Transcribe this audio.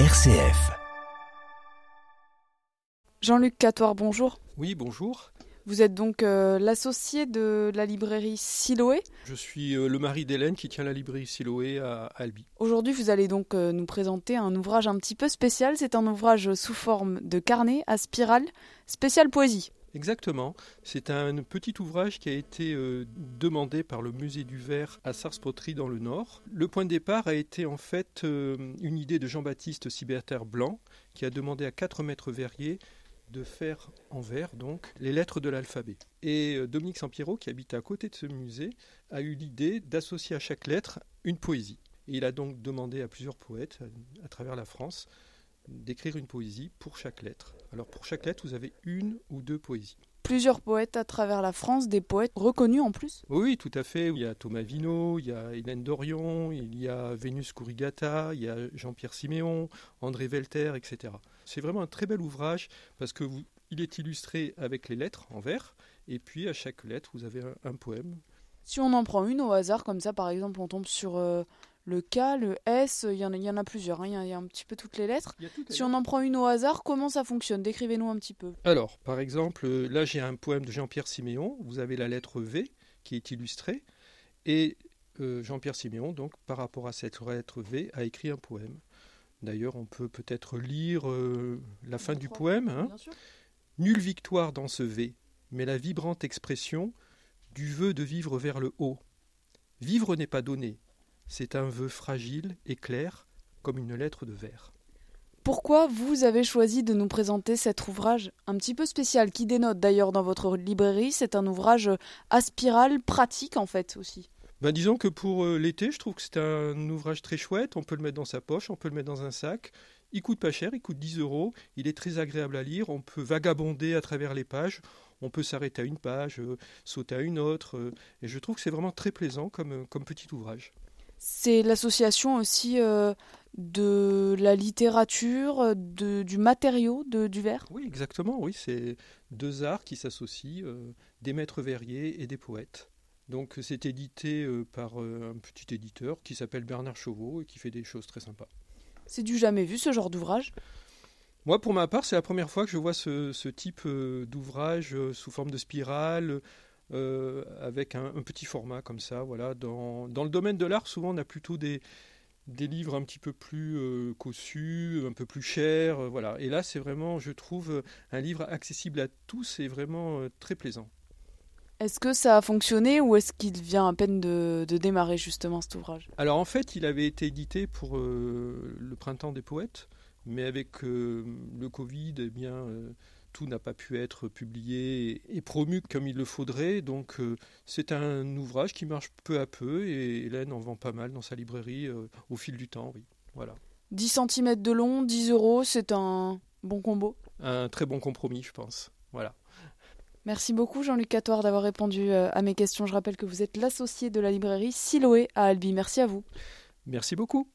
RCF. Jean-Luc Catoire, bonjour. Oui, bonjour. Vous êtes donc euh, l'associé de la librairie Siloé. Je suis euh, le mari d'Hélène qui tient la librairie Siloé à Albi. Aujourd'hui, vous allez donc euh, nous présenter un ouvrage un petit peu spécial. C'est un ouvrage sous forme de carnet à spirale, spécial poésie. Exactement. C'est un petit ouvrage qui a été demandé par le musée du verre à Sars-Poterie dans le Nord. Le point de départ a été en fait une idée de Jean-Baptiste Siberter Blanc qui a demandé à quatre maîtres verriers de faire en verre donc les lettres de l'alphabet. Et euh, Dominique Sampiero, qui habite à côté de ce musée, a eu l'idée d'associer à chaque lettre une poésie. Et il a donc demandé à plusieurs poètes à, travers la France d'écrire une poésie pour chaque lettre. Alors pour chaque lettre, vous avez une ou deux poésies plusieurs poètes à travers la France, des poètes reconnus en plus? Oui, tout à fait. Il y a Thomas Vino, il y a Hélène Dorion, il y a Vénus Kurigata, il y a Jean-Pierre Siméon, André Velter, etc. C'est vraiment un très bel ouvrage parce que vous, il est illustré avec les lettres en vers, et puis à chaque lettre, vous avez un, poème. Si on en prend une au hasard, comme ça, par exemple, on tombe sur euh, le K, le S, il y en a, il y en a plusieurs, hein. il, y a, un petit peu toutes les lettres. si on en prend une au hasard, comment ça fonctionne? Décrivez-nous un petit peu. Alors, par exemple, là j'ai un poème de Jean-Pierre Siméon, vous avez la lettre V qui est illustrée, et euh, Jean-Pierre Siméon, donc par rapport à cette lettre V, a écrit un poème. D'ailleurs, on peut peut-être lire euh, la fin du poème. Hein. Nulle victoire dans ce V, mais la vibrante expression du vœu de vivre vers le haut. Vivre n'est pas donné, c'est un vœu fragile et clair, comme une lettre de verre. Pourquoi vous avez choisi de nous présenter cet ouvrage un petit peu spécial qui dénote d'ailleurs dans votre librairie C'est un ouvrage à spirale pratique en fait aussi. Ben disons que pour euh, l'été, je trouve que c'est un ouvrage très chouette. On peut le mettre dans sa poche, on peut le mettre dans un sac. Il coûte pas cher, il coûte 10 euros. Il est très agréable à lire. On peut vagabonder à travers les pages. On peut s'arrêter à une page, euh, sauter à une autre. Euh, et je trouve que c'est vraiment très plaisant comme, comme petit ouvrage. C'est l'association aussi euh, de la littérature, du matériau de, du verre Oui, exactement, oui. C'est deux arts qui s'associent, euh, des maîtres verriers et des poètes. Donc c'est édité euh, par un petit éditeur qui s'appelle Bernard Chauveau et qui fait des choses très sympas. C'est du jamais vu ce genre d'ouvrage? Moi, pour ma part, c'est la première fois que je vois ce, ce type d'ouvrage sous forme de spirale, euh, avec un, petit format comme ça. Voilà. Dans, dans le domaine de l'art, souvent on a plutôt des, des livres un petit peu plus euh, cossus, un peu plus chers. Euh, voilà. Et là, c'est vraiment, je trouve, un livre accessible à tous et vraiment très plaisant. Est-ce que ça a fonctionné ou est-ce qu'il vient à peine de, de, démarrer justement cet ouvrage? Alors en fait, il avait été édité pour le Printemps des Poètes, mais avec le Covid, eh bien tout n'a pas pu être publié et promu comme il le faudrait. Donc euh, c'est un ouvrage qui marche peu à peu et Hélène en vend pas mal dans sa librairie euh, au fil du temps. Oui. Voilà. 10 cm de long, 10 euros, c'est un bon combo? Un très bon compromis, je pense. Voilà. Merci beaucoup Jean-Luc Catoire d'avoir répondu euh, à mes questions. Je rappelle que vous êtes l'associé de la librairie Siloé à Albi. Merci à vous. Merci beaucoup.